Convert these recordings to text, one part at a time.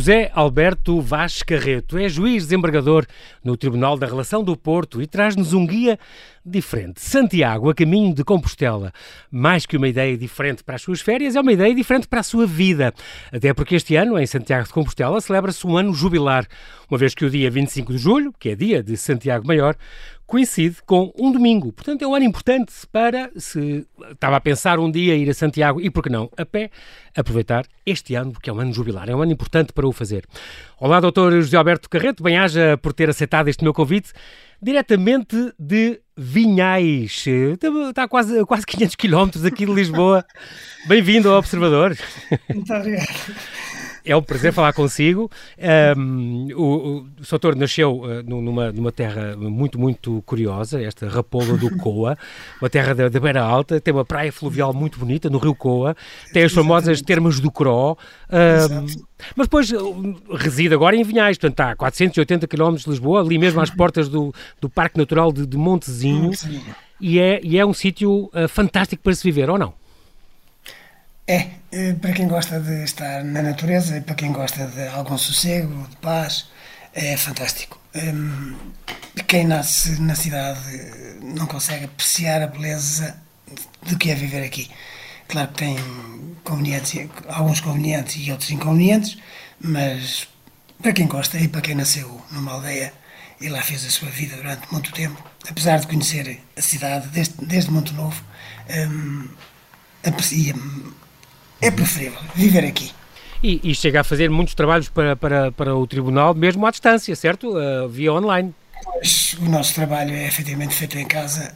José Alberto Vaz Carreto é juiz desembargador no Tribunal da Relação do Porto e traz-nos um guia diferente. Santiago, a caminho de Compostela. Mais que uma ideia diferente para as suas férias, é uma ideia diferente para a sua vida. Até porque este ano, em Santiago de Compostela, celebra-se um ano jubilar, uma vez que o dia 25 de julho, que é dia de Santiago Maior, coincide com um domingo. Portanto, é um ano importante para, se estava a pensar um dia ir a Santiago e, por que não, a pé, aproveitar este ano, porque é um ano jubilar, é um ano importante para o fazer. Olá, doutor José Alberto Carreto, bem-aja por ter aceitado este meu convite, diretamente de Vinhais. Está a quase, quase 500 quilómetros aqui de Lisboa. Bem-vindo ao Observador. Muito obrigado. É um prazer falar consigo. Um, o, o Soutor nasceu uh, numa, numa terra muito, muito curiosa, esta Rapola do Coa, uma terra da, da Beira Alta, tem uma praia fluvial muito bonita no Rio Coa, tem as famosas termas do Cro, um, mas depois uh, reside agora em Vinhais, portanto está a 480 km de Lisboa, ali mesmo às portas do, do Parque Natural de, de Montezinho, e é, e é um sítio uh, fantástico para se viver, ou não? É, eh, para quem gosta de estar na natureza e para quem gosta de algum sossego, de paz, é fantástico. Hum, quem nasce na cidade não consegue apreciar a beleza do que é viver aqui. Claro que tem convenientes, alguns convenientes e outros inconvenientes, mas para quem gosta e para quem nasceu numa aldeia e lá fez a sua vida durante muito tempo, apesar de conhecer a cidade desde, desde novo, hum, aprecia é preferível viver aqui. E, e, chega a fazer muitos trabalhos para, para, para o Tribunal, mesmo à distância, certo? Uh, via online. Pois, o nosso trabalho é efetivamente feito em casa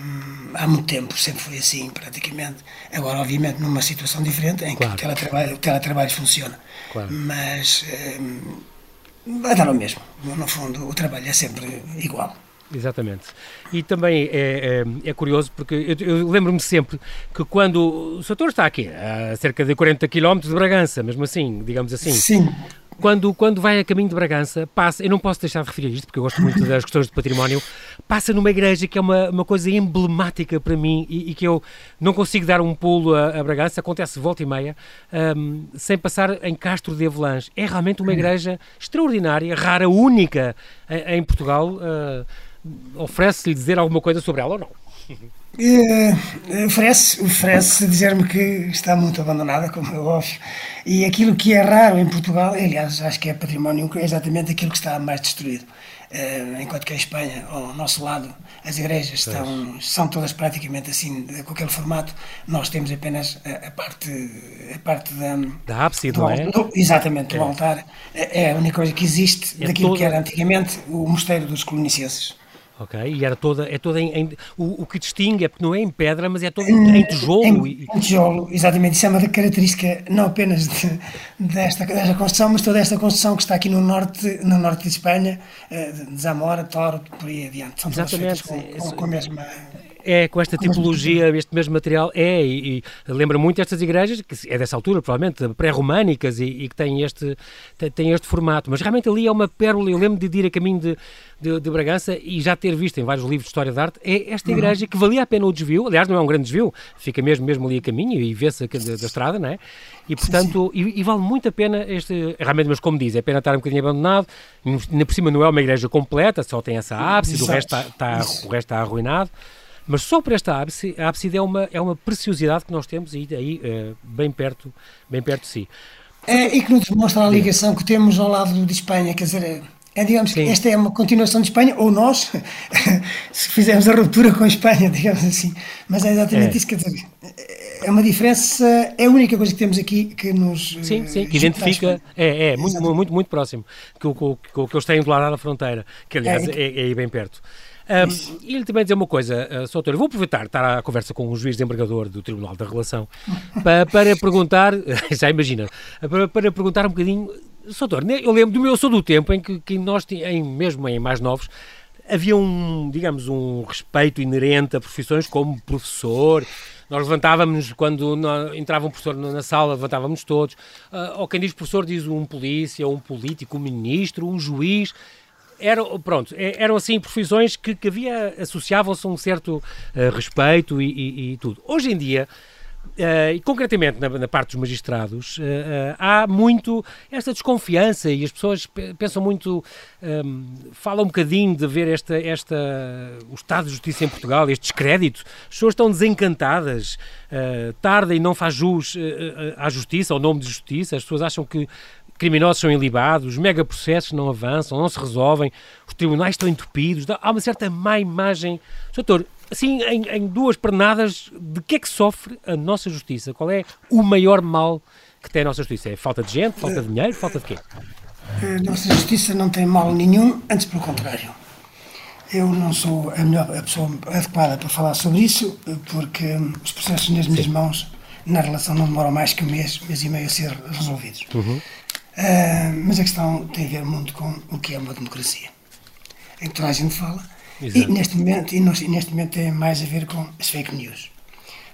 um, há muito tempo, sempre foi assim, praticamente. Agora, obviamente, numa situação diferente em claro. que o teletrabalho, o teletrabalho funciona. Claro. Mas um, vai dar o mesmo. No fundo, o trabalho é sempre igual. Exatamente. E também é, é, é curioso porque eu, eu lembro-me sempre que quando o setor está aqui, a cerca de 40 km de Bragança, mesmo assim, digamos assim. Sim. Quando, quando vai a caminho de Bragança, passa, eu não posso deixar de referir isto porque eu gosto muito das questões de património, passa numa igreja que é uma, uma coisa emblemática para mim e, e que eu não consigo dar um pulo a, a Bragança, acontece volta e meia, um, sem passar em Castro de Avelãs. É realmente uma igreja extraordinária, rara, única em, em Portugal. Uh, oferece-lhe dizer alguma coisa sobre ela ou não? Uh, oferece, oferece dizer-me que está muito abandonada, como é óbvio, e aquilo que é raro em Portugal, aliás, acho que é património, é exatamente aquilo que está mais destruído. Uh, enquanto que a Espanha, ao nosso lado, as igrejas estão, são todas praticamente assim, com aquele formato, nós temos apenas a, a parte, a parte da, da ábside, não é? Do, exatamente, é. do altar. É, é a única coisa que existe é daquilo toda... que era antigamente o mosteiro dos colonicenses. Ok, e era toda, é toda em, em o, o, que distingue é porque não é em pedra, mas é todo em, em tijolo. Em, em, tijolo, exatamente. Isso é uma característica não apenas de, desta, desta construção, mas toda esta construção que está aqui no norte, no norte de Espanha, eh, de Zamora, Toro, por aí adiante. São exatamente. Com, com, com a mesma é, com esta tipologia, este mesmo material, é, e, e lembra muito estas igrejas, que é dessa altura, provavelmente, pré-românicas e, e, que têm este, têm este formato. Mas realmente ali é uma pérola, eu lembro de ir a caminho de, de, de, Bragança e já ter visto em vários livros de História da Arte, é esta uhum. igreja que valia a pena o desvio, aliás não é um grande desvio, fica mesmo, mesmo ali a caminho e vê-se da, da estrada, não é? E portanto, sim, sim. E, e, vale muito a pena este, realmente, mas como diz, é pena estar um bocadinho abandonado, por cima não é uma igreja completa, só tem essa ápice, o resto está, está, o resto está arruinado. Mas só por esta ábside, a ábside é uma, é uma preciosidade que nós temos aí, aí eh, bem, perto, bem perto de si. É, e que nos demonstra a ligação que temos ao lado de Espanha, quer dizer, é, digamos Sim. que esta é uma continuação de Espanha, ou nós, se fizermos a ruptura com a Espanha, digamos assim. Mas é exatamente é. isso, quer dizer, é uma diferença, é a única coisa que temos aqui que nos. Sim, sim, que identifica, é, é muito, muito, muito próximo, que o que, que, que eles têm do lado da fronteira, que aliás é, é, é aí bem perto. E ele também dizer uma coisa, uh, Sr. Autor, vou aproveitar estar à conversa com o juiz desembargador do Tribunal da Relação para, para perguntar, já imagina, para, para perguntar um bocadinho, Sr. Autor, eu lembro do meu, sou do tempo em que, que nós, em, mesmo em mais novos, havia um, digamos, um respeito inerente a profissões como professor, nós levantávamos, quando entrava um professor na sala, levantávamos todos. Uh, ou quem diz professor diz um polícia, um político, um ministro, um juiz eram, pronto, é, eram assim profissões que, que havia, associavam-se a um certo uh, respeito e, e, e, tudo. Hoje em dia, uh, e concretamente na, na, parte dos magistrados, uh, uh, há muito esta desconfiança e as pessoas pensam muito, um, falam um bocadinho de ver esta, esta, o Estado de Justiça em Portugal, este descrédito. As pessoas estão desencantadas, tarda e não faz jus à justiça, ao nome de justiça. As pessoas acham que criminosos são ilibados, megaprocessos não avançam, não se resolvem, os tribunais estão entupidos, há uma certa má imagem. Doutor, assim, em, em duas pernadas, de que é que sofre a nossa justiça? Qual é o maior mal que tem a nossa justiça? É falta de gente, falta de dinheiro, falta de quê? A nossa justiça não tem mal nenhum, antes pelo contrário. Eu não sou a, melhor, a pessoa adequada para falar sobre isso, porque os processos nas minhas Sim. mãos, na relação, não demoram mais que um mês, mês e meio a ser resolvidos. Uhum. Uh, mas a questão tem a ver muito com o que é uma democracia, em que toda a gente fala, Exato. e neste, momento, e neste momento tem mais a ver com as fake news.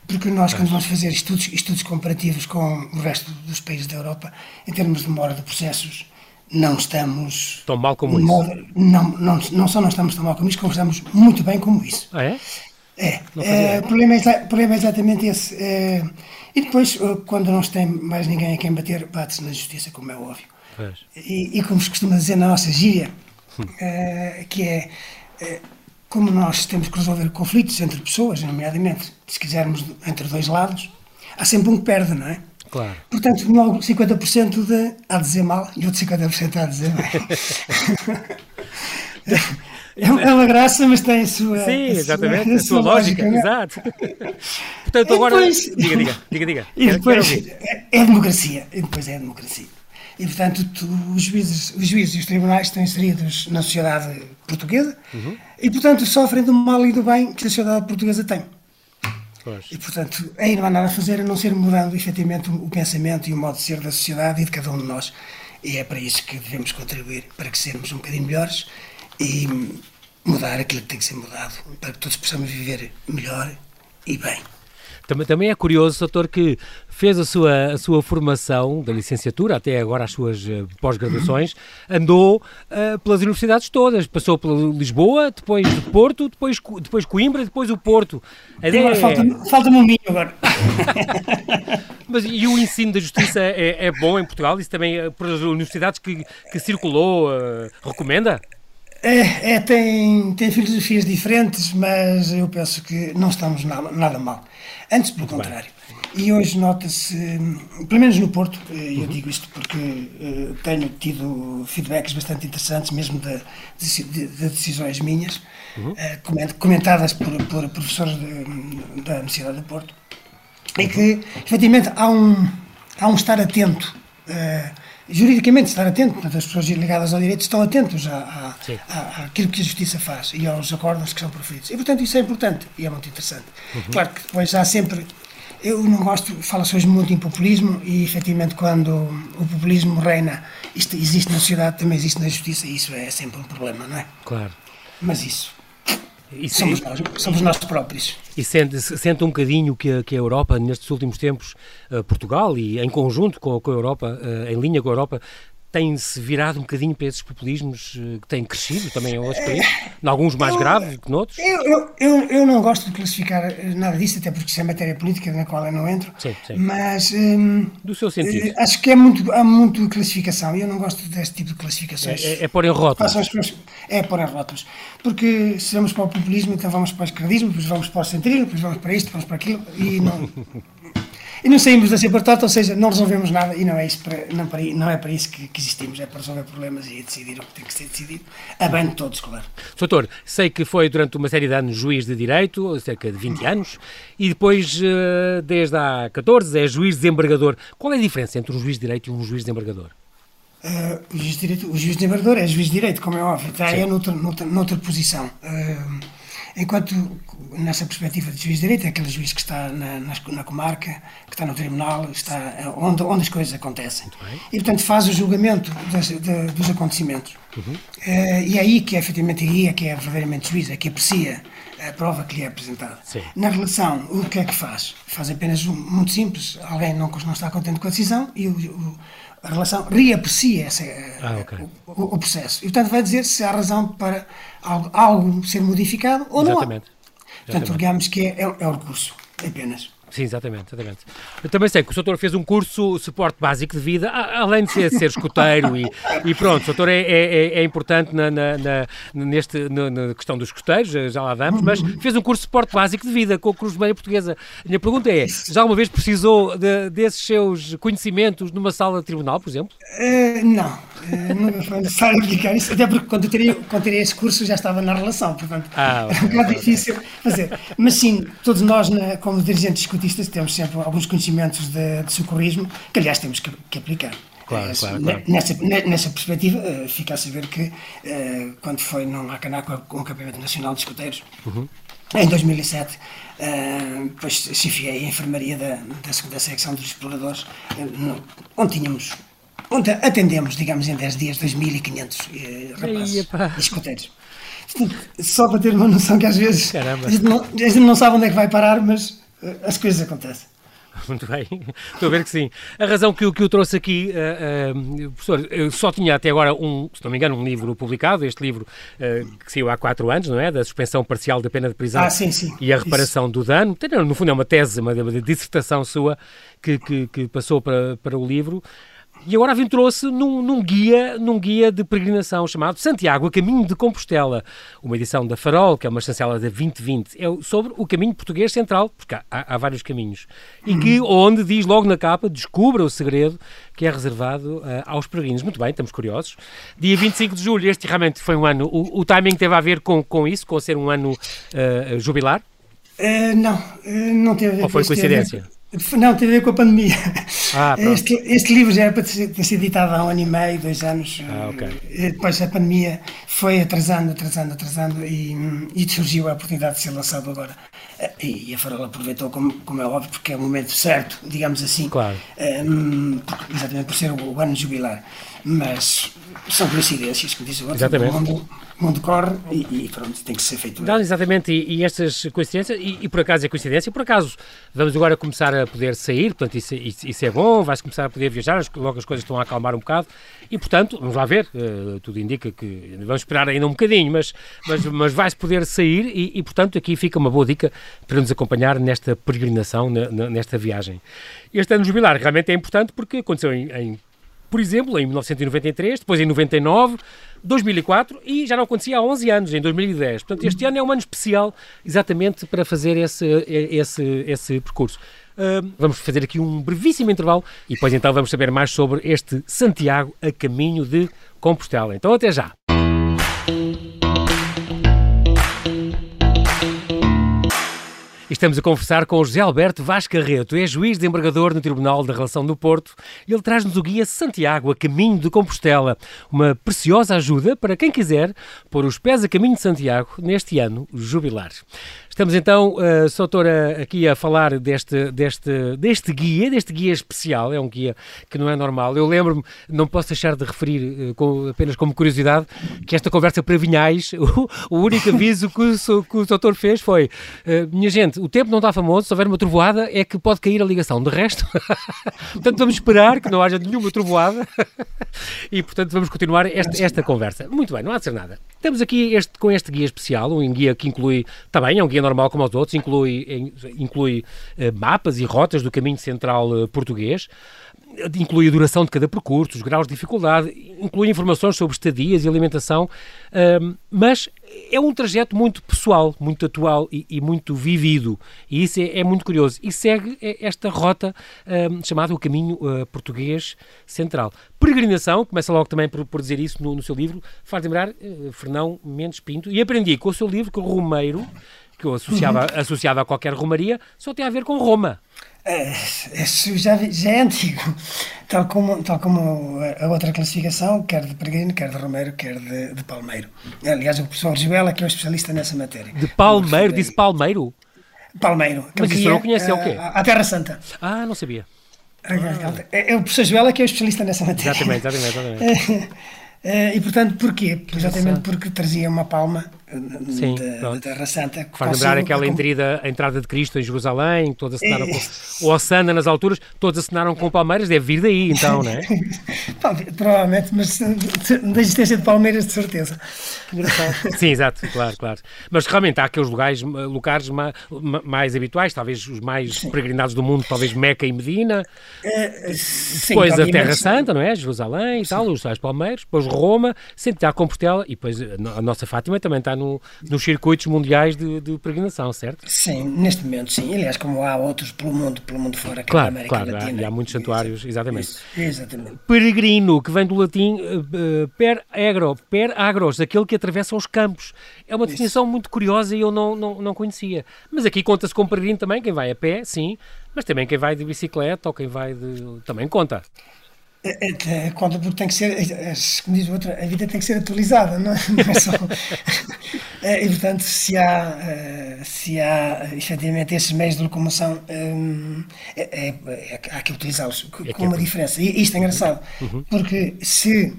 Porque nós, quando vamos fazer estudos, estudos comparativos com o resto dos países da Europa, em termos de demora de processos, não estamos. Tão mal como modo, isso? Não, não, não só não estamos tão mal como isso, como estamos muito bem como isso. Ah, é? É. é o, problema é, problema é exatamente esse. É, e depois, eh, quando não se tem mais ninguém a quem bater, bate-se na justiça, como é óbvio. E, e, como se costuma dizer na nossa gíria, hum. uh, que é, uh, como nós temos que resolver conflitos entre pessoas, nomeadamente, se quisermos, entre dois lados, há sempre um que perde, não é? Claro. Portanto, logo 50% de a dizer mal e outro 50% a dizer bem. É, é uma graça, mas tem a sua. Sim, exatamente, a sua, a sua lógica, lógica é? exato. Portanto, agora. Depois, diga, diga, diga, diga. E depois é, é democracia. E depois é democracia. E, portanto, tu, os, juízes, os juízes e os tribunais estão inseridos na sociedade portuguesa uhum. e, portanto, sofrem do mal e do bem que a sociedade portuguesa tem. Pois. E, portanto, aí não há nada a fazer a não ser mudando efetivamente o pensamento e o modo de ser da sociedade e de cada um de nós. E é para isso que devemos contribuir, para que sermos um bocadinho melhores e mudar aquilo que tem que ser mudado, para que todos possamos viver melhor e bem. Também, é curioso, doutor, que fez a sua, a sua formação da licenciatura, até agora as suas uh, pós-graduações, andou uh, pelas universidades todas. Passou por Lisboa, depois de Porto, depois, depois Coimbra, depois o Porto. É... Falta-me falta um minho agora. Mas e o ensino da justiça é, é bom em Portugal? Isso também, uh, pelas universidades que, que circulou, recomenda? É, é, tem, tem filosofias diferentes, mas eu penso que não estamos nada, nada mal. Antes, pelo Muito contrário. Bem. E hoje nota-se, pelo menos no Porto, eh, eu uhum. digo isto porque uh, tenho tido feedbacks bastante interessantes, mesmo de, de, de decisões minhas, uhum. uh, comentadas por, por professores da Universidade do Porto, uhum. e que, efetivamente, há um, há um estar atento. Uh, juridicamente estar atento, portanto, as pessoas ligadas ao direito estão atentos à, à, àquilo que a justiça faz e aos acordos que são proferidos. E, portanto, isso é importante e é muito interessante. Uhum. Claro que depois há sempre. Eu não gosto, fala-se hoje muito em populismo e, efetivamente, quando o populismo reina, isto existe na sociedade, também existe na justiça e isso é sempre um problema, não é? Claro. Mas isso somos, nós, somos nós próprios. E sente, sente um bocadinho que a, que a Europa, nestes últimos tempos, uh, Portugal e em conjunto com, com a Europa, uh, em linha com a Europa, tem-se virado um bocadinho para esses populismos eh, que têm crescido também em outros países, em alguns mais eu, graves que noutros? Eu, eu, eu, eu, não gosto de classificar eh, nada disso, até porque isso é matéria política na qual eu não entro, sim, sim. mas hum, do seu sentido. Eh, acho que é muito, há muito classificação e eu não gosto deste tipo de classificações. É, é, é pôr em rótulos. É pôr em rótulos. Porque se vamos para o populismo, então vamos para o esquerdismo, depois vamos para o centrismo, depois vamos para isto, vamos para aquilo e não. E não saímos da cepa torta, ou seja, não resolvemos nada e não é, isso para, não, para, não é para isso que, que, existimos, é para resolver problemas e decidir o que tem que ser decidido, a bem de todos, claro. Doutor, sei que foi durante uma série de anos juiz de Direito, cerca de 20 anos, e depois, eh, desde há 14, é juiz desembargador. Qual é a diferença entre um juiz de Direito e um juiz desembargador? Uh, o, juiz de direito, o juiz desembargador é juiz de Direito, como é óbvio, está é noutra, noutra, noutra posição. Uh, Enquanto, nessa perspectiva de juiz de direito, é aquele juiz que está na, na, na comarca, que está no tribunal, está onde, onde as coisas acontecem. E, portanto, faz o julgamento das, de, dos acontecimentos. Uhum. Uh, e é aí que, efetivamente, aí é que é verdadeiramente juiz, é que aprecia a prova que lhe é apresentada. Sim. Na relação, o que é que faz? Faz apenas um, muito simples, alguém não, não está contente com a decisão e o, o a relação reaprecia essa, ah, okay. o, o, processo. E, portanto, vai dizer se há razão para algo, algo ser modificado ou Exatamente. não há. Portanto, digamos que é, é, é o recurso, apenas. Sim, exatamente, exatamente. Eu também sei que o doutor fez um curso suporte básico de vida, além de ser, ser escoteiro e, e pronto, o doutor é, é, é, é importante na, na, na, neste, na, na, questão dos escoteiros, já lá vamos, mas fez um curso de suporte básico de vida com a Cruz Vermelha Portuguesa. A minha pergunta é, já alguma vez precisou de, desses seus conhecimentos numa sala de tribunal, por exemplo? Uh, não, uh, nunca foi necessário aplicar isso, até porque quando eu tirei, quando tirei esse curso já estava na relação, portanto ah, era um bocado difícil fazer. Mas sim, todos nós, como dirigentes temos sempre alguns conhecimentos de, de socorrismo que, aliás, temos que, que aplicar. Claro, claro, claro. Nessa, nessa perspectiva, uh, fica a saber que uh, quando foi no Macanaco com o Campeonato Nacional de Escoteiros, uhum. em 2007, uh, depois chefiei a enfermaria da, da segunda secção dos exploradores, onde tínhamos onde atendemos, digamos, em 10 dias, 2.500 uh, rapazes e escoteiros. Só para ter uma noção que às vezes a gente, não, a gente não sabe onde é que vai parar, mas as coisas acontecem. Muito bem, estou a ver que sim. A razão que, que eu trouxe aqui, uh, uh, professor, eu só tinha até agora um, se não me engano, um livro publicado, este livro uh, que saiu há quatro anos, não é? Da suspensão parcial da pena de prisão ah, sim, sim. e a reparação Isso. do dano. No fundo é uma tese, uma, uma dissertação sua que, que, que passou para, para o livro e agora aventurou-se num, num, guia, num guia de peregrinação chamado Santiago, a Caminho de Compostela, uma edição da Farol, que é uma chancela da 2020, é sobre o caminho português central, porque há, há vários caminhos, e que, onde diz logo na capa, descubra o segredo que é reservado uh, aos peregrinos. Muito bem, estamos curiosos. Dia 25 de julho, este realmente foi um ano, o, o timing teve a ver com, com isso, com ser um ano uh, jubilar? Uh, não, não teve a ver Ou foi coincidência? Não, tem a ver com a pandemia. Ah, este, este, livro já era para ter sido editado há um ano e meio, dois anos. Ah, okay. Depois a pandemia foi atrasando, atrasando, atrasando e, e surgiu a oportunidade de ser lançado agora. E a Farola aproveitou, como, como é óbvio, porque é o momento certo, digamos assim. Claro. Um, exatamente por ser o, o ano jubilar. Mas são coincidências, como diz o outro. Exatamente. O mundo, o mundo corre e, e, pronto, tem que ser feito. Não, exatamente, e, e estas coincidências, e, e, por acaso é coincidência, por acaso vamos agora começar a poder sair, portanto isso, isso, é bom, vais começar a poder viajar, logo as coisas estão a acalmar um bocado, e portanto, vamos lá ver, uh, tudo indica que vamos esperar ainda um bocadinho, mas, mas, mas vai-se poder sair, e, e portanto aqui fica uma boa dica para nos acompanhar nesta peregrinação, nesta viagem. Este ano jubilar realmente é importante porque aconteceu em, em por exemplo, em 1993, depois em 99, 2004 e já não acontecia há 11 anos, em 2010. Portanto, este ano é um ano especial exatamente para fazer esse, esse, esse percurso. Uh, vamos fazer aqui um brevíssimo intervalo e depois então vamos saber mais sobre este Santiago a caminho de Compostela. Então, até já! Estamos a conversar com José Alberto Vaz Carreto, é juiz de embargador no Tribunal da Relação do Porto. Ele traz-nos o guia Santiago a caminho de Compostela, uma preciosa ajuda para quem quiser pôr os pés a caminho de Santiago neste ano jubilar. Estamos então, uh, Sr. Doutora, aqui a falar deste, deste, deste guia, deste guia especial, é um guia que não é normal. Eu lembro-me, não posso deixar de referir, uh, com, apenas como curiosidade, que esta conversa para Vinhais, o, o único aviso que o, que o doutor fez foi: uh, minha gente, o tempo não está famoso, se houver uma trovoada é que pode cair a ligação. De resto, portanto, vamos esperar que não haja nenhuma trovoada e, portanto, vamos continuar esta, esta conversa. Muito bem, não há de ser nada. Estamos aqui este, com este guia especial, um guia que inclui, também é um guia normal como os outros, inclui, inclui uh, mapas e rotas do caminho central uh, português, inclui a duração de cada percurso, os graus de dificuldade, inclui informações sobre estadias e alimentação, uh, mas é um trajeto muito pessoal, muito atual e, e muito vivido. E isso é, é, muito curioso. E segue esta rota um, chamada o Caminho uh, Português Central. Peregrinação, começa logo também por, por dizer isso no, no, seu livro, faz lembrar uh, Fernão Mendes Pinto. E aprendi com o seu livro que o Romeiro, que eu associava, uhum. associava a qualquer romaria, só tem a ver com Roma. É, isso já, já é antigo, tal como, tal como a outra classificação, quer de Peregrino, quer de Romeiro, quer de, de Palmeiro. Aliás, o professor Gibela, que é o especialista nessa matéria. De Palmeiro? Disse Palmeiro? Palmeiro. Mas isso eu não conhece, é o quê? A, Terra Santa. Ah, não sabia. Ah. É, é, o professor Gibela que é o especialista nessa matéria. Exatamente, exatamente. exatamente. É, e portanto, porquê? Exatamente porque trazia uma palma Sim, da, da Terra Santa. Faz lembrar aquela entrada, a entrada de Cristo em Jerusalém, todos assinaram é. com, o Osana nas alturas, todos assinaram com Palmeiras, deve vir daí então, não é? Provavelmente, mas da existência de Palmeiras de certeza. Sim, exato, claro, claro. Mas realmente há aqueles lugares, lugares mais, mais habituais, talvez os mais sim. peregrinados do mundo, talvez Meca e Medina, é, sim, depois a Terra Santa, não é? Jerusalém e sim. tal, os tais Palmeiras, depois Roma, Santiago Compostela e depois a nossa Fátima também está no, nos circuitos mundiais de, de, peregrinação, certo? Sim, neste momento sim. Aliás, como há outros pelo mundo, pelo mundo fora, claro, América claro, Latina. Há, e há muitos santuários, exatamente. Isso, exatamente. Peregrino, que vem do latim uh, per agro, per agros, aquele que atravessa os campos. É uma definição Isso. muito curiosa e eu não, não, não conhecia. Mas aqui conta-se com peregrino também, quem vai a pé, sim, mas também quem vai de bicicleta ou quem vai de. também conta. É, é, é, conta porque tem que ser, é, como diz outra, a vida tem que ser atualizada, não, não é só. e portanto, se há, se há efetivamente esses meios de locomoção, hum, é, é, há que utilizá-los com uma diferença. E isto é engraçado, uhum. porque se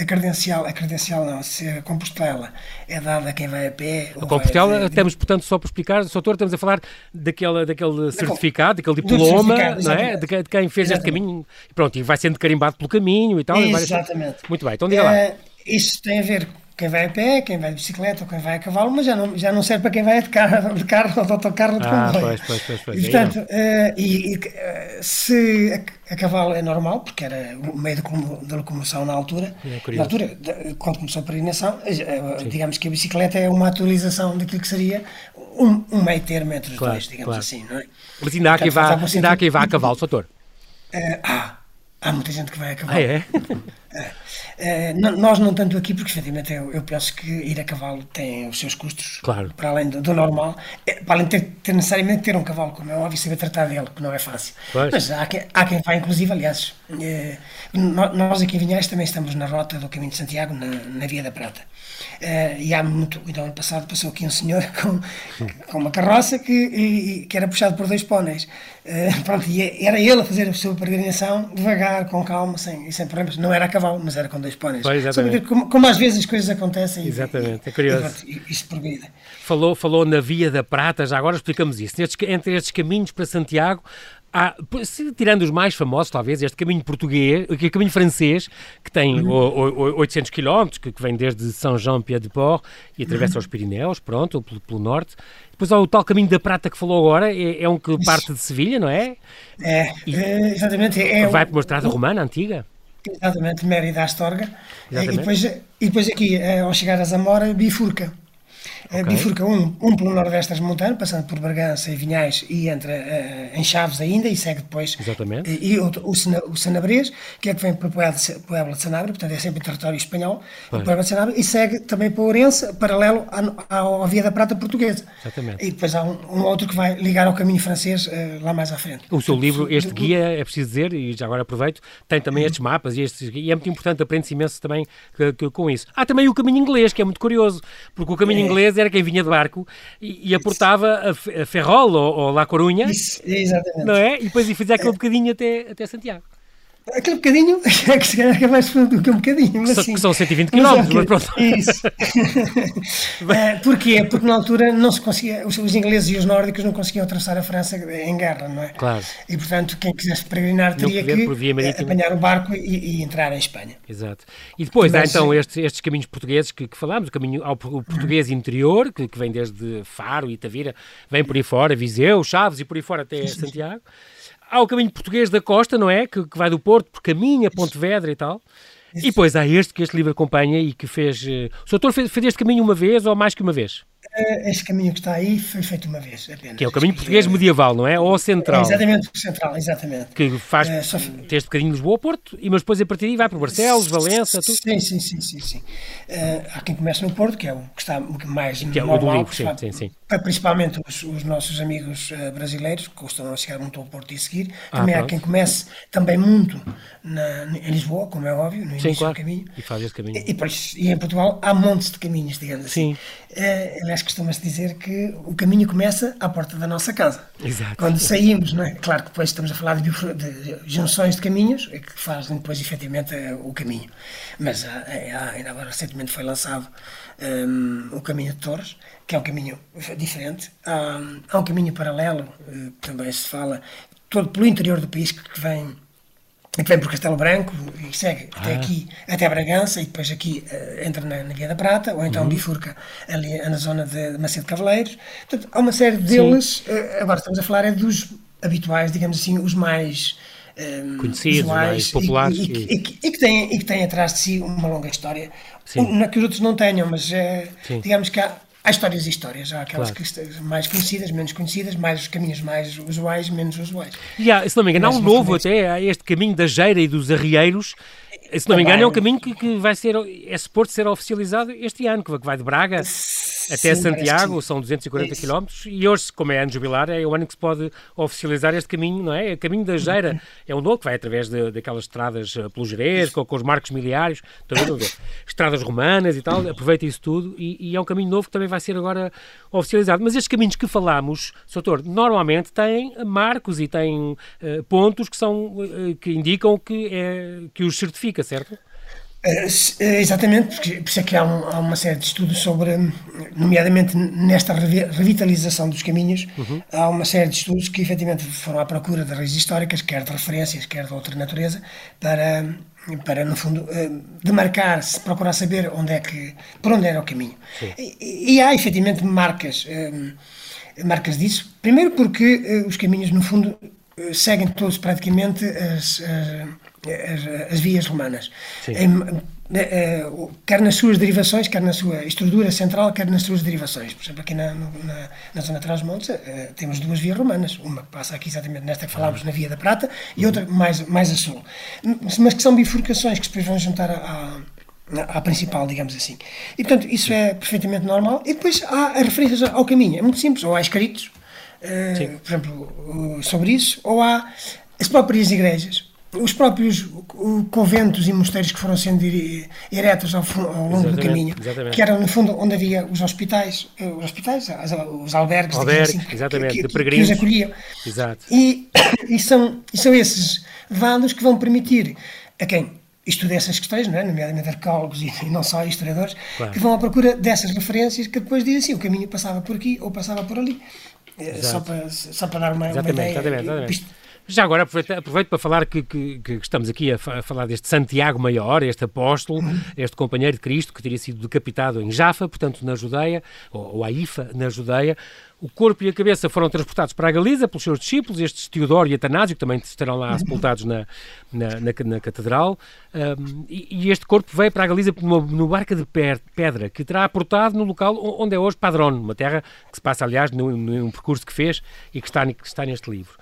a credencial, a credencial não, se a Compostela é dada a quem vai a pé. A Compostela, temos, portanto, só para explicar, doutor, estamos a falar daquela, daquele certificado, daquele diploma, não é? De, de quem fez exatamente. este caminho, pronto, e vai sendo carimbado pelo caminho e tal. Exatamente. Várias... Muito bem, então diga lá. Uh, isso tem a ver quem vai a pé, quem vai de bicicleta ou quem vai a cavalo, mas já não, já não serve para quem vai de carro, de carro ou de autocarro ou de ah, comboio. Pois, pois, pois, pois. E, portanto, uh, e, e, uh, se a, a, cavalo é normal, porque era o meio de, de locomoção na altura, é na altura, de, quando começou a peregrinação, uh, digamos que a bicicleta é uma atualização daquilo que seria um, um meio termo entre os claro, dois, digamos claro. assim, não é? Mas ainda há quem vá, ainda há quem vá a cavalo, doutor? há, há muita gente que vai a cavalo. Ah, é? Uh, nós não tanto aqui, porque efetivamente eu, eu, penso que ir a cavalo tem os seus custos, claro. para além do, do normal, é, para além de ter, ter, necessariamente ter um cavalo, como é óbvio, saber tratar dele, que não é fácil. Pois. Mas há quem, há quem vá, inclusive, aliás, uh, nós aqui em Vinhais também estamos na rota do Caminho de Santiago, na, na Via da Prata. Uh, e há muito, então ano passado passou aqui um senhor com, com uma carroça que, e, que era puxado por dois póneis. Uh, pronto, e era ele a fazer a sua peregrinação devagar, com calma, sem, sem problemas. Não era a cavalo, mas era com dois póneis. Como, como, às vezes as coisas acontecem. Exatamente, e, é curioso. E, isto por vida. Falou, falou na Via da Prata, já agora explicamos isso. Nestes, entre estes caminhos para Santiago, há, tirando os mais famosos, talvez, este caminho português, o caminho francês, que tem uhum. o, o, 800 km, que, que, vem desde São Jean-Pied-de-Port e atravessa uhum. os Pirineus, pronto, pelo, pelo, norte. Depois há o tal caminho da Prata que falou agora, é, é um que parte de Sevilha, não é? É, é exatamente. É, vai para uma estrada romana antiga. Exatamente, Mérida Astorga. E depois, e depois aqui, eh, ao chegar a Zamora, bifurca. Okay. Bifurca um, um pelo nordeste das montanhas, passando por Bragança e Vinhais e entra uh, em Chaves ainda e segue depois. Exatamente. E, e outro, o, Sena, o Sanabrês, que é que vem para Puebla de Sanabria, portanto é sempre território espanhol, Puebla de Sanabria, e segue também para Ourense, paralelo à, à, Via da Prata portuguesa. Exatamente. E depois há um, um outro que vai ligar ao caminho francês uh, lá mais à frente. O seu livro, este guia, é preciso dizer, e já agora aproveito, tem também estes mapas e, estes, e é muito importante, aprende-se imenso também que, que, com isso. Há também o caminho inglês, que é muito curioso, porque o caminho é. inglês era quem vinha de barco e, e aportava a, a Ferrol ou, ou La Corunha. Isso, exatamente. Não é? E depois fazia aquele bocadinho até, até Santiago. Aquele bocadinho, é que se calhar é mais fundo do que um bocadinho. Mas, assim, que são 120 km, mas, mas pronto. Isso. é, porquê? Porque na altura não se conseguia, os, os, ingleses e os nórdicos não conseguiam atravessar a França em guerra, não é? Claro. E portanto, quem quisesse peregrinar teria que apanhar o barco e, e, entrar em Espanha. Exato. E depois mas, há então estes, estes caminhos portugueses que, que falámos, o caminho ao o português interior, que, que vem desde Faro e Tavira, vem por aí fora, Viseu, Chaves e por aí fora até Santiago. Há o caminho português da costa, não é? Que, que vai do Porto por caminho a Pontevedra e tal. E depois há este que este livro acompanha e que fez. Uh, o doutor fez, fez este caminho uma vez ou mais que uma vez? Eh, este caminho que está aí foi feito uma vez apenas. Que é o caminho português medieval, não é? Ou central? É exatamente, central, exatamente. Que faz é, só... este bocadinho de Lisboa Porto, e mas depois a partir daí vai para Barcelos, Valença, tudo? Sim, sim, sim, sim. sim. Uh, há quem comece no Porto, que é o que está mais que é o do livro, sim, sim, sim. Principalmente os, os nossos amigos uh, brasileiros, que costumam chegar muito ao Porto e seguir. Ah, também há quem comece também muito na, em Lisboa, como é óbvio, no início sim, claro. do caminho. E faz esse caminho. E, e, e, em Portugal há montes de caminhos, digamos assim. Sim. Uh, aliás, costuma-se dizer que o caminho começa à porta da nossa casa. Exato. Quando saímos, não é? Claro que depois estamos a falar de, de junções de caminhos que fazem depois efetivamente o caminho. Mas há, ainda agora recentemente foi lançado um, o Caminho de Torres, que é um caminho diferente. Há, há um caminho paralelo, também se fala, todo pelo interior do país que vem que vem por Castelo Branco e segue ah. até aqui, até Bragança, e depois aqui uh, entra na, na, Via da Prata, ou então uhum. bifurca ali na zona de Macedo Cavaleiros. Portanto, há uma série deles, uh, agora estamos a falar é dos habituais, digamos assim, os mais um, conhecidos, mais populares. E, e, e, e, que têm, e que têm atrás de si uma longa história. Não é que os outros não tenham, mas é, digamos que há, há histórias e histórias. Há aquelas claro. que, mais conhecidas, menos conhecidas, mais os caminhos mais usuais, menos usuais. E há, se não me engano, há um novo até, há este caminho da Geira e dos Arrieiros, se não me engano, é um caminho que, que vai ser, é suposto ser oficializado este ano, que vai de Braga até sim, Santiago, são 240 é km, e hoje, como é ano jubilar, é o ano que se pode oficializar este caminho, não é? O caminho da Geira é um novo que vai através de, daquelas estradas eh, pelo Jerez, com, com, os marcos miliários, estradas romanas e tal, aproveita isso tudo, e, e, é um caminho novo que também vai ser agora oficializado. Mas estes caminhos que falamos, Soutor, normalmente têm marcos e têm uh, pontos que, são, uh, que indicam que, é, que os certificam certo? É, exatamente, porque por isso é que há, um, há, uma série de estudos sobre, nomeadamente nesta revitalização dos caminhos, uhum. há uma série de estudos que efetivamente foram à procura de raízes históricas, quer de referências, quer de outra natureza, para, para no fundo, eh, demarcar, -se, procurar saber onde é que, por onde era o caminho. E, e, há efetivamente marcas, eh, marcas disso, primeiro porque os caminhos, no fundo, seguem todos praticamente as, as as, as vias romanas. Em, eh, quer nas suas derivações, quer na sua estrutura central, quer nas suas derivações. Por exemplo, aqui na, na, na zona de Trás-Montes uh, temos duas vias romanas, uma que passa aqui exatamente nesta que falámos, na Via da Prata, e outra mais, mais a sul. Mas que são bifurcações que depois vão juntar à, à principal, digamos assim. E, portanto, isso é perfeitamente normal. E depois há referências ao caminho, é muito simples, ou há escritos, por exemplo, sobre isso, ou há as próprias igrejas os próprios conventos e mosteiros que foram sendo eretos ao, ao longo exatamente, do caminho, exatamente. que eram no fundo onde havia os hospitais, eh, os hospitais, os albergues, Albergue, assim, exatamente, que, que, de peregrinos. que os acolhiam. Exato. E, e, são, e são esses valos que vão permitir a quem estuda essas questões, não é? nomeadamente arqueólogos e, e não só historiadores, claro. que vão à procura dessas referências que depois dizem assim, o caminho passava por aqui ou passava por ali. Eh, só para, só para dar uma, uma ideia. Exatamente, exatamente. Já agora aproveito, aproveito para falar que, que, que estamos aqui a, falar deste Santiago Maior, este apóstolo, este companheiro de Cristo que teria sido decapitado em Jafa, portanto na Judeia, ou, ou Haifa, na Judeia. O corpo e a cabeça foram transportados para a Galiza pelos seus discípulos, estes Teodoro e Atanásio, que também estarão lá sepultados na, na, na, na catedral. Um, e, e, este corpo veio para a Galiza numa, numa barca de pedra, que terá aportado no local onde é hoje Padrón, uma terra que se passa, aliás, num, num percurso que fez e que está, que está neste livro.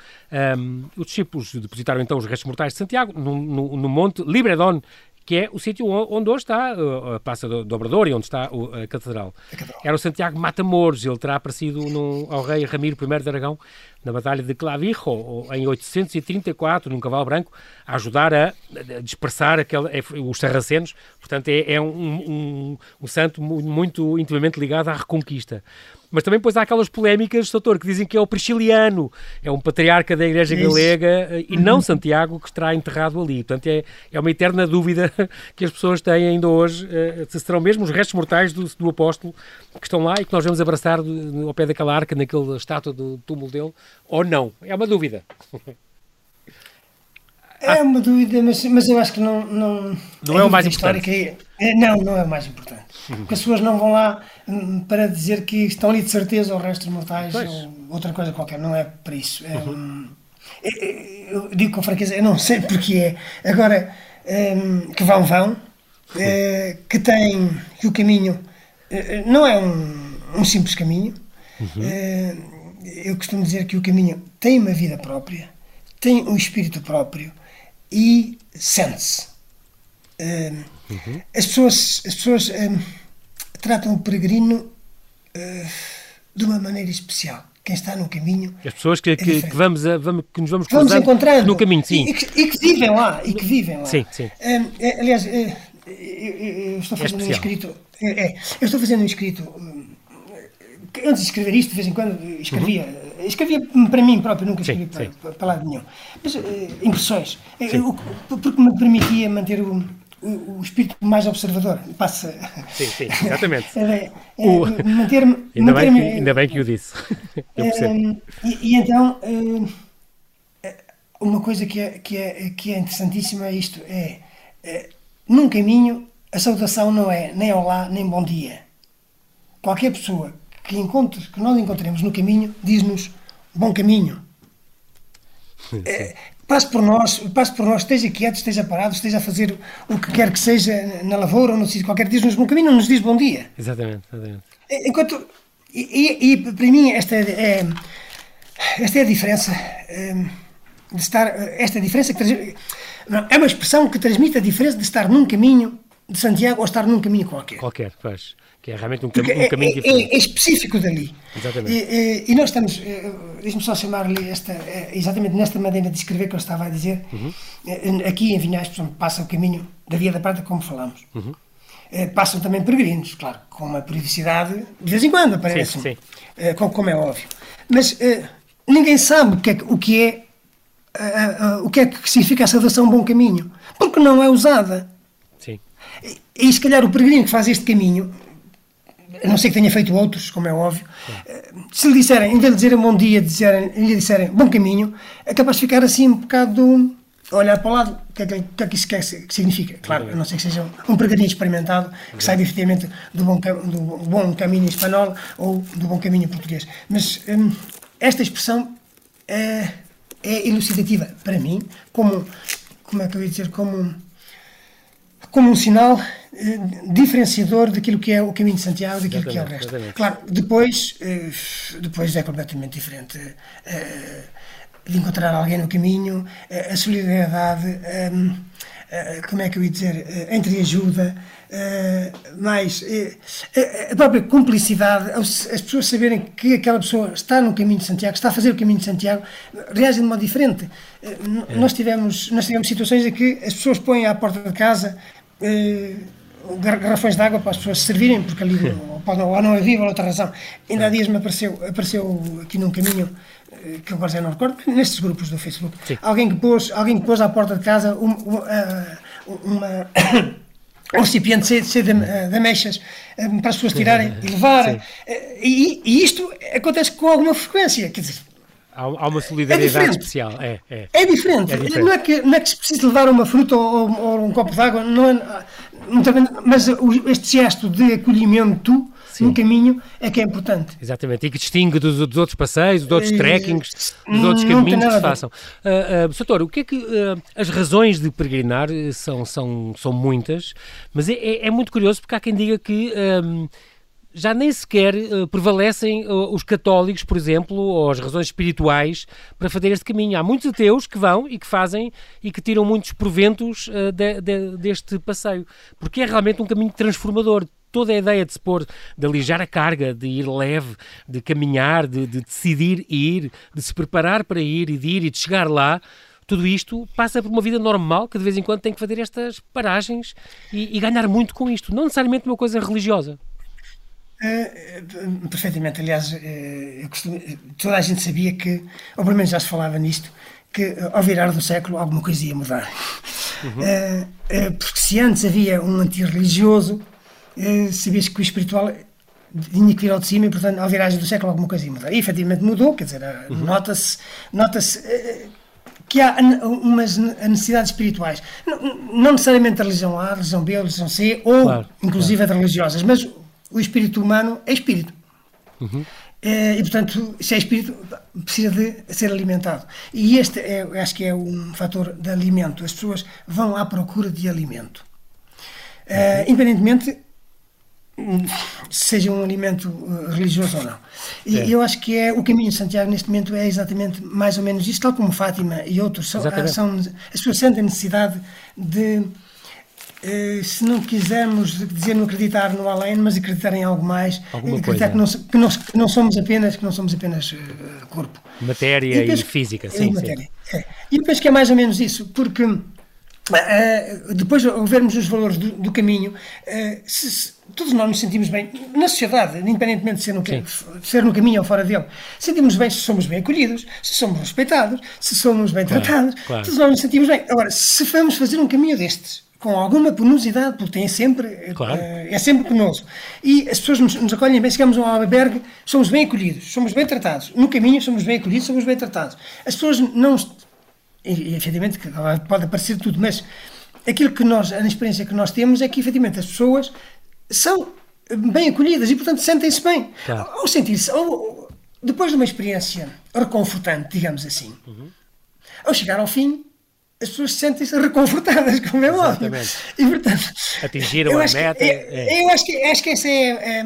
Um, os discípulos depositaram então os restos mortais de Santiago no, no, no monte Libredon, que é o sítio onde hoje está a Praça do Obrador e onde está a Catedral. Era o Santiago Matamoros, ele terá aparecido no, ao rei Ramiro I de Aragão na Batalha de Clavijo, em 834, num cavalo branco, a ajudar a, dispersar aquele, é, os sarracenos. Portanto, é, é um, um, um santo muito intimamente ligado à Reconquista. Mas também depois há aquelas polémicas, doutor, que dizem que é o Prisciliano, é um patriarca da Igreja Isso. Galega eh, e não Santiago que estará enterrado ali. Portanto, é, é uma eterna dúvida que as pessoas têm ainda hoje, eh, se serão mesmo os restos mortais do, do apóstolo que estão lá e que nós vamos abraçar ao pé daquela arca, naquela estátua do túmulo dele, ou não. É uma dúvida. É uma dúvida, mas, mas eu acho que não. Não, não é o mais importante. É, é, não, não é o mais importante. Porque as pessoas não vão lá hum, para dizer que estão ali de certeza os restos mortais pois. ou outra coisa qualquer. Não é para isso. É, uhum. eu digo com franqueza, eu não sei porque é. Agora, um, que vão, vão. É, que tem. que o caminho é, não é um, um simples caminho. Uhum. É, eu costumo dizer que o caminho tem uma vida própria, tem um espírito próprio e sente-se. Uh, uhum. As pessoas, as pessoas uh, tratam o peregrino uh, de uma maneira especial. Quem está no caminho. As pessoas que, é que, que vamos, a, vamos, que nos vamos, vamos encontrando no caminho, sim. E, e, que, e, que, vivem lá. E que vivem lá. Sim, sim. É, aliás, é, eu, eu, estou é fazendo é um escrito. É, eu estou fazendo um escrito antes de escrever isto, de vez em quando escrevia, uhum. escrevia para mim próprio, nunca escrevi sim, para, sim. Para, para, lado nenhum. Mas uh, impressões, porque me permitia manter o, o, o, espírito mais observador. Passa. Sim, sim, exatamente. é, é, o... Manter-me. Ainda, manter bem que, ainda bem que o disse. Eu percebo. E, e então, uma coisa que é, que, é, que é interessantíssima é isto: é, é num caminho, a saudação não é nem olá, nem bom dia. Qualquer pessoa que, encontre, que nós encontremos no caminho diz-nos bom caminho. É, passe por nós, passe por nós, esteja quieto, esteja parado, esteja a fazer o que quer que seja na lavoura ou no sítio qualquer, diz-nos bom caminho, nos diz bom dia. Exatamente, exatamente. Enquanto, e, e, para mim esta é, esta é a diferença é, de estar, esta diferença que é uma expressão que transmite a diferença de estar num caminho de Santiago ou estar num caminho qualquer. Qualquer, pois. Que é realmente um, cam um caminho é, diferente. É, é, específico dali. Exatamente. E, e nós estamos, eh, deixe-me só chamar-lhe esta, eh, exatamente nesta maneira de escrever que eu estava a dizer, uhum. aqui em Vinhais, passa o caminho da Via da Prata, como falamos. Uhum. Passam também peregrinos, claro, com uma periodicidade, de vez em quando aparecem, sim, sim. como é óbvio. Mas ninguém sabe o que é, o que é o que é que significa a saudação bom caminho, porque não é usada. Sim. E, e se calhar o peregrino que faz este caminho, a não ser que tenha feito outros, como é óbvio, uh, se lhe disserem, em vez de dizerem bom dia, disserem, lhe disserem bom caminho, é capaz de ficar assim um bocado olhar para o lado, o que é que, que, é que isso quer, que significa? Claro, a não ser que seja um peregrino experimentado, que saiba efetivamente do bom, do bom caminho espanhol ou do bom caminho português. Mas hum, esta expressão é é elucidativa para mim, como, como é que eu ia dizer, como, como um sinal eh, diferenciador daquilo que é o caminho de Santiago, daquilo que é o resto. Exatamente. Claro, depois, eh, depois é completamente diferente. Eh, de encontrar alguém no caminho, eh, a solidariedade, eh, eh, como é que eu ia dizer, entre ajuda, mais a própria cumplicidade, as pessoas saberem que aquela pessoa está no caminho de Santiago, está a fazer o caminho de Santiago, reagem de modo diferente. É. Nós, tivemos, nós tivemos situações em que as pessoas põem à porta de casa garrafões de água para as pessoas servirem, porque ali ou não havia ou outra razão. Ainda há dias me apareceu, apareceu aqui num caminho eh, que agora já não recordo, nestes grupos do Facebook, Sim. alguém que pôs, alguém que pôs à porta de casa um, uma, uma um recipiente cheio, cheio de, eh, de ameixas eh, para as pessoas tirarem e levarem. E, e, isto acontece com alguma frequência, quer dizer, Há, uma solidariedade é especial. É, é. É, diferente. é, diferente. Não, é que, não é que se precisa levar uma fruta ou, ou um copo de água, não é, mas este gesto de acolhimento Sim. no caminho é que é importante. Exatamente, e que distingue dos, dos outros passeios, dos outros trekkings, dos outros caminhos que se façam. Uh, uh, Soutor, o que é que uh, as razões de peregrinar são, são, são muitas, mas é, é, é muito curioso porque há quem diga que já nem sequer uh, prevalecem uh, os católicos, por exemplo, ou as razões espirituais para fazer este caminho. Há muitos ateus que vão e que fazem e que tiram muitos proventos uh, de, de, deste passeio, porque é realmente um caminho transformador. Toda a ideia de se pôr, de alijar a carga, de ir leve, de caminhar, de, de decidir ir, de se preparar para ir e de ir e de chegar lá, tudo isto passa por uma vida normal que de vez em quando tem que fazer estas paragens e, e ganhar muito com isto. Não necessariamente uma coisa religiosa. Uh, perfeitamente, aliás, uh, costumo, toda a gente sabia que, ou pelo menos já se falava nisto, que ao virar do século alguma coisa ia mudar. Uhum. porque se antes havia um antirreligioso, sabias que o espiritual tinha que vir ao de cima e, portanto, ao viragem do século alguma coisa ia mudar. E efetivamente mudou, quer dizer, uhum. nota-se nota que há umas necessidades espirituais. Não, não, necessariamente a religião A, a religião B, a religião C, ou claro, inclusive claro. as religiosas, mas o espírito humano é espírito. Uhum. É, e, portanto, se é espírito, precisa de ser alimentado. E este, é, acho que é um fator de alimento. As pessoas vão à procura de alimento. É, uhum. independentemente seja um alimento eh, religioso ou não. E é. eu acho que é o caminho de Santiago neste momento é exatamente mais ou menos isso, tal como Fátima e outros são, são as pessoas sentem a necessidade de eh, se não quisermos dizer não acreditar no além, mas acreditar em algo mais, Alguma acreditar que não, que, não, que não, somos apenas que não somos apenas uh, corpo. Matéria e, penso, e física, sim, matéria, sim. É. E eu penso que é mais ou menos isso, porque uh, depois de vermos os valores do, do caminho, uh, se, todos nós nos sentimos bem, na sociedade, independentemente de ser no, de ser no caminho ou fora dele, sentimos bem se somos bem acolhidos, se somos respeitados, se somos bem claro, tratados, claro. todos nós nos sentimos bem. Agora, se vamos fazer um caminho destes, com alguma penosidade, porque tem sempre, claro. é, é sempre penoso. E as pessoas nos, nos, acolhem bem, chegamos a um albergue, somos bem acolhidos, somos bem tratados. No caminho somos bem acolhidos, somos bem tratados. As pessoas não. E efetivamente, pode aparecer tudo, mas aquilo que nós, a experiência que nós temos é que efetivamente as pessoas são bem acolhidas e, portanto, sentem-se bem. Claro. Ao sentir-se, depois de uma experiência reconfortante, digamos assim, uhum. ao chegar ao fim, as pessoas sentem-se reconfortadas, como é óbvio. E, portanto, Atingiram a meta. É, é. Eu acho que, acho que essa é. é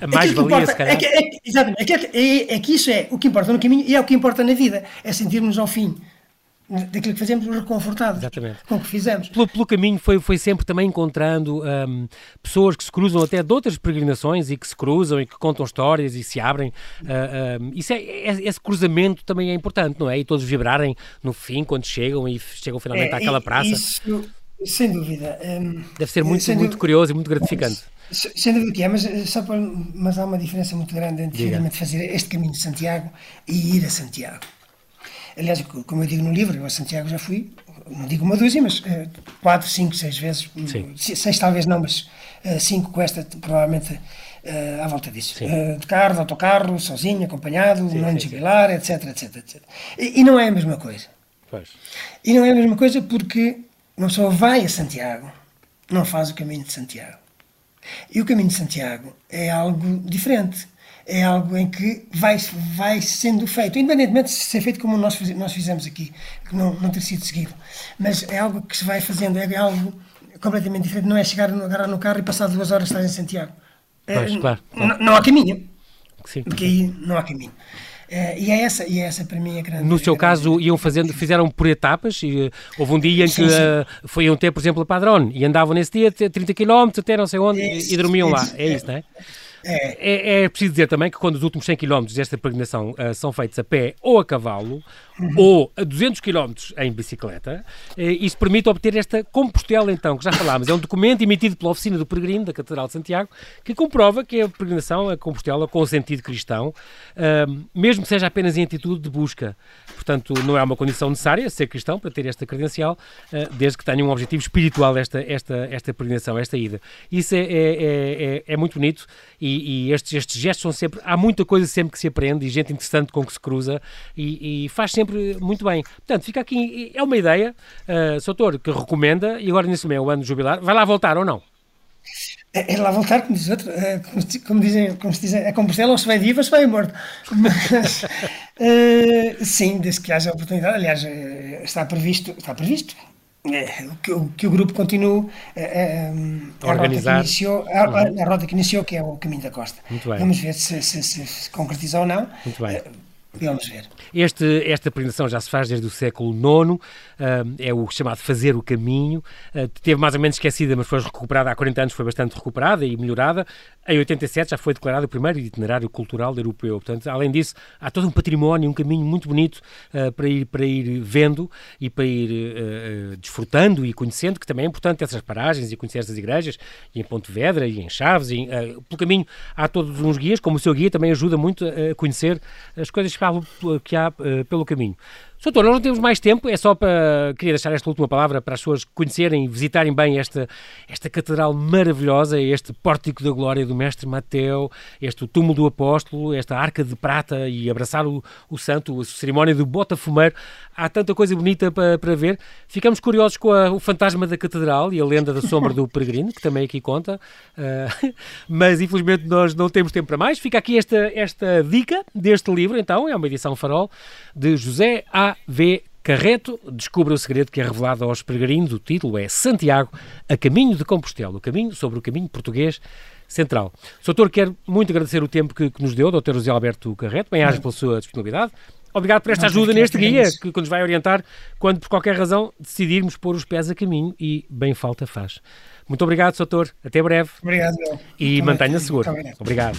a mais-valia, se calhar. É que, é, exatamente. É que, é, é que isso é o que importa no caminho e é o que importa na vida. É sentirmos ao fim daquilo que fazemos, reconfortados Exatamente. com o que fizemos. Pelo, pelo caminho foi, foi sempre também encontrando um, pessoas que se cruzam até de outras peregrinações e que se cruzam e que contam histórias e se abrem. Uh, um, isso é, é, esse cruzamento também é importante, não é? E todos vibrarem no fim, quando chegam e chegam finalmente é, àquela praça. Isso, sem dúvida. Um, Deve ser muito, muito curioso e muito gratificante. Sem dúvida que é, mas, eh, só para, mas há uma diferença muito grande entre fazer este caminho de Santiago e ir a Santiago. Aliás, como eu digo no livro, eu a Santiago já fui, não digo uma dúzia, mas uh, quatro, cinco, seis vezes. Sim. Seis talvez não, mas uh, cinco com esta, provavelmente uh, à volta disso. de carro, de autocarro, sozinho, acompanhado, sim, não jubilar, etc, etc, etc. E, e, não é a mesma coisa. Pois. E não é a mesma coisa porque uma pessoa vai a Santiago, não faz o caminho de Santiago. E o caminho de Santiago é algo diferente é algo em que vai, vai sendo feito, independentemente de ser feito como nós, nós fizemos aqui, que não, não ter sido seguido. Mas é algo que se vai fazendo, é algo completamente diferente. Não é chegar, agarrar no carro e passar duas horas estar em Santiago. Pois, é, claro, claro. Não, há caminho. Sim. Porque aí não há caminho. É, e, é essa, e é essa para mim a grande. No seu caso, iam fazendo, fizeram por etapas? E, uh, houve um dia em sim, que uh, foi um ter, por exemplo, a Padrón e andavam nesse dia 30 km até não sei onde e, e dormiam lá. É isso, não é? É. é. É, preciso dizer também que quando os últimos 100 km desta peregrinação uh, são feitos a pé ou a cavalo, uhum. ou a 200 km em bicicleta, uh, isso permite obter esta Compostela, então, que já falámos. É um documento emitido pela Oficina do Peregrino da Catedral de Santiago, que comprova que a peregrinação, a Compostela, com o sentido cristão, uh, mesmo que seja apenas em atitude de busca. Portanto, não é uma condição necessária ser cristão para ter esta credencial, uh, desde que tenha um objetivo espiritual esta, esta, esta peregrinação, esta ida. Isso é, é, é, é muito bonito e, e, estes, estes gestos são sempre. Há muita coisa sempre que se aprende e gente interessante com que se cruza e, e faz sempre muito bem. Portanto, fica aqui. É uma ideia, uh, Soutor, que recomenda e agora nesse meio ano jubilar. Vai lá voltar ou não? É, é lá voltar, como diz outro, é, como, como, dizem, como se dizem, é Compostela ou se vai vivo ou se vai morto. Mas, uh, sim, desde que haja oportunidade, aliás, eh, está previsto, está previsto, é, que, o, que o grupo continue a, a, organizar. Rota iniciou, a, a, rota que iniciou, que é o caminho da costa. Vamos ver se, se, se, se concretiza ou não. Muito bem. Vamos ver. Este, esta peregrinação já se faz desde o século IX, uh, é o chamado Fazer o Caminho. Uh, teve mais ou menos esquecida, mas foi recuperada há 40 anos, foi bastante recuperada e melhorada. Em 87 já foi declarado o primeiro itinerário cultural europeu. Portanto, além disso, há todo um património, um caminho muito bonito uh, para, ir, para ir vendo e para ir desfrutando e conhecendo, que também é importante essas paragens e conhecer essas igrejas, e em Pontevedra e em Chaves. E, pelo caminho há todos uns guias, como o seu guia também ajuda muito a conhecer as coisas que há uh, pelo caminho. Soutor, nós não temos mais tempo, é só para. Queria deixar esta última palavra para as pessoas conhecerem e visitarem bem esta, esta catedral maravilhosa, este pórtico da glória do Mestre Mateu, este túmulo do Apóstolo, esta arca de prata e abraçar o, o santo, a cerimónia do Botafumeiro. Há tanta coisa bonita para, para ver. Ficamos curiosos com a, o fantasma da catedral e a lenda da sombra do peregrino, que também aqui conta. Uh, mas infelizmente nós não temos tempo para mais. Fica aqui esta, esta dica deste livro, então, é uma edição farol de José A. V. Carreto descobre o segredo que é revelado aos peregrinos. O título é Santiago, a caminho de Compostela, o caminho sobre o caminho português central. Doutor, quero muito agradecer o tempo que, que nos deu, Dr. José Alberto Carreto, bem-aja pela sua disponibilidade. Obrigado por esta ajuda neste guia, que, que nos vai orientar quando, por qualquer razão, decidirmos pôr os pés a caminho e bem falta faz. Muito obrigado, Doutor. Até breve. Obrigado, E mantenha-se seguro. Obrigado.